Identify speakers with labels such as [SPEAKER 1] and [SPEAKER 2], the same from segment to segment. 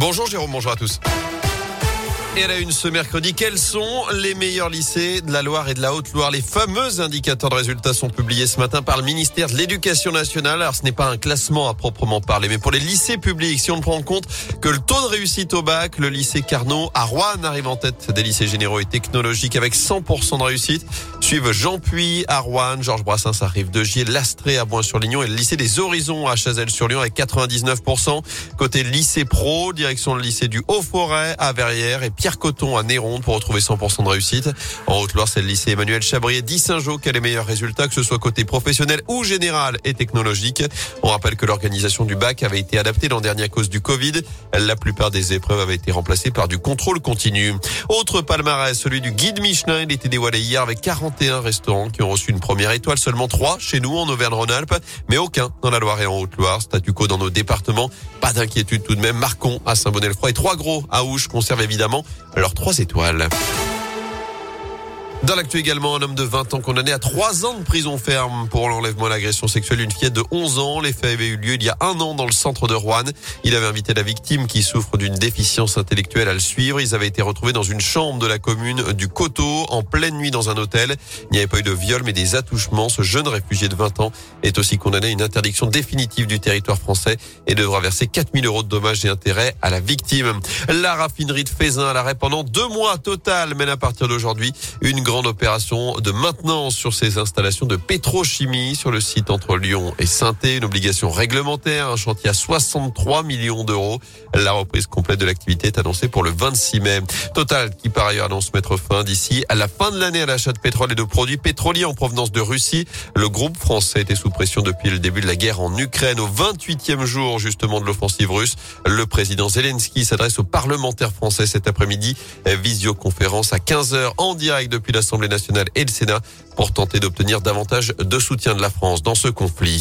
[SPEAKER 1] Bonjour Jérôme, bonjour à tous. Et à la une ce mercredi, quels sont les meilleurs lycées de la Loire et de la Haute-Loire? Les fameux indicateurs de résultats sont publiés ce matin par le ministère de l'Éducation nationale. Alors ce n'est pas un classement à proprement parler, mais pour les lycées publics, si on prend en compte que le taux de réussite au bac, le lycée Carnot à Rouen arrive en tête des lycées généraux et technologiques avec 100% de réussite. Suivent Jean Puy à Georges Brassens arrive de Gier, Lastré à Bois-sur-Lignon et le lycée des Horizons à Chazelles-sur-Lyon avec 99%. Côté lycée pro, direction le lycée du Haut-Forêt à Verrières et Pierre Coton à Néronde pour retrouver 100% de réussite. En Haute-Loire, c'est le lycée Emmanuel Chabrier d'Issingeau qui a les meilleurs résultats, que ce soit côté professionnel ou général et technologique? On rappelle que l'organisation du bac avait été adaptée l'an dernier à cause du Covid. La plupart des épreuves avaient été remplacées par du contrôle continu. Autre palmarès, celui du guide Michelin. Il était dévoilé hier avec 41 restaurants qui ont reçu une première étoile. Seulement 3 chez nous en Auvergne-Rhône-Alpes, mais aucun dans la Loire et en Haute-Loire. Statu quo dans nos départements. Pas d'inquiétude tout de même. Marcon à Saint-Bonnet-le-Froid et trois gros à Ouche conservent évidemment leurs trois étoiles. Dans l'actu également, un homme de 20 ans condamné à 3 ans de prison ferme pour l'enlèvement et l'agression sexuelle d'une fillette de 11 ans. Les faits avaient eu lieu il y a un an dans le centre de Rouen. Il avait invité la victime qui souffre d'une déficience intellectuelle à le suivre. Ils avaient été retrouvés dans une chambre de la commune du Coteau en pleine nuit dans un hôtel. Il n'y avait pas eu de viol mais des attouchements. Ce jeune réfugié de 20 ans est aussi condamné à une interdiction définitive du territoire français et devra verser 4000 euros de dommages et intérêts à la victime. La raffinerie de Fézin à l'arrêt pendant deux mois total mène à partir d'aujourd'hui une grande opération de maintenance sur ces installations de pétrochimie sur le site entre Lyon et saint une obligation réglementaire, un chantier à 63 millions d'euros. La reprise complète de l'activité est annoncée pour le 26 mai. Total qui par ailleurs annonce mettre fin d'ici à la fin de l'année à l'achat de pétrole et de produits pétroliers en provenance de Russie. Le groupe français était sous pression depuis le début de la guerre en Ukraine au 28e jour justement de l'offensive russe. Le président Zelensky s'adresse aux parlementaires français cet après-midi. Visioconférence à 15h en direct depuis la l'Assemblée nationale et le Sénat pour tenter d'obtenir davantage de soutien de la France dans ce conflit.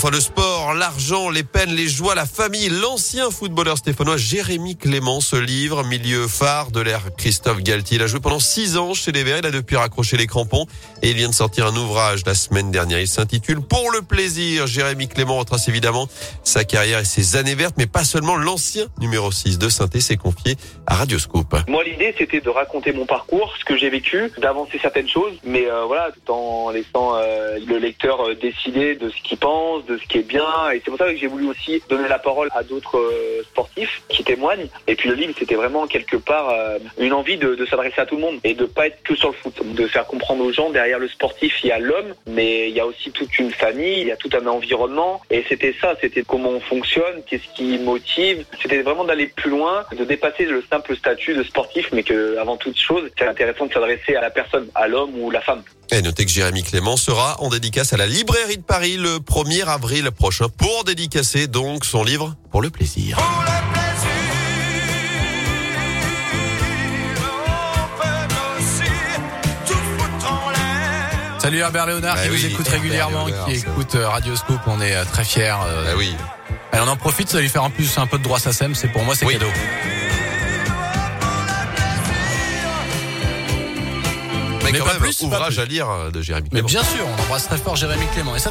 [SPEAKER 1] Enfin, le sport, l'argent, les peines, les joies, la famille. L'ancien footballeur stéphanois Jérémy Clément se livre, milieu phare de l'ère Christophe Galtier. Il a joué pendant six ans chez les Verts. Il a depuis raccroché les crampons et il vient de sortir un ouvrage la semaine dernière. Il s'intitule Pour le plaisir. Jérémy Clément retrace évidemment sa carrière et ses années vertes, mais pas seulement l'ancien numéro 6 de Synthé s'est confié à Radioscope.
[SPEAKER 2] Moi, l'idée, c'était de raconter mon parcours, ce que j'ai vécu, d'avancer certaines choses, mais euh, voilà, tout en laissant euh, le lecteur euh, décider de ce qu'il pense de ce qui est bien. Et c'est pour ça que j'ai voulu aussi donner la parole à d'autres euh, sportifs qui témoignent. Et puis le livre, c'était vraiment quelque part euh, une envie de, de s'adresser à tout le monde et de pas être que sur le foot, de faire comprendre aux gens derrière le sportif, il y a l'homme, mais il y a aussi toute une famille, il y a tout un environnement. Et c'était ça, c'était comment on fonctionne, qu'est-ce qui motive. C'était vraiment d'aller plus loin, de dépasser le simple statut de sportif, mais que avant toute chose, c'est intéressant de s'adresser à la personne, à l'homme ou la femme.
[SPEAKER 1] Et notez que Jérémy Clément sera en dédicace à la librairie de Paris le 1er avril prochain pour dédicacer donc son livre Pour le plaisir.
[SPEAKER 3] Salut Herbert Léonard
[SPEAKER 1] bah
[SPEAKER 3] qui
[SPEAKER 1] oui,
[SPEAKER 3] vous écoute régulièrement,
[SPEAKER 1] Léonard,
[SPEAKER 3] qui écoute euh, Radio Scoop. On est euh, très fiers. euh,
[SPEAKER 1] Ah oui.
[SPEAKER 3] et on en profite, ça lui faire en plus un peu de droit SACEM. C'est pour moi, c'est
[SPEAKER 1] Oui.
[SPEAKER 3] cadeau.
[SPEAKER 1] Mais,
[SPEAKER 3] Mais
[SPEAKER 1] quand
[SPEAKER 3] pas
[SPEAKER 1] même,
[SPEAKER 3] plus, pas
[SPEAKER 1] ouvrage
[SPEAKER 3] plus.
[SPEAKER 1] à lire de Jérémy
[SPEAKER 3] Mais
[SPEAKER 1] Clément.
[SPEAKER 3] bien sûr, on embrasse très fort Jérémy Clément. Et ça